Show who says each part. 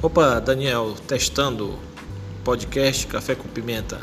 Speaker 1: Opa, Daniel, testando podcast Café com Pimenta.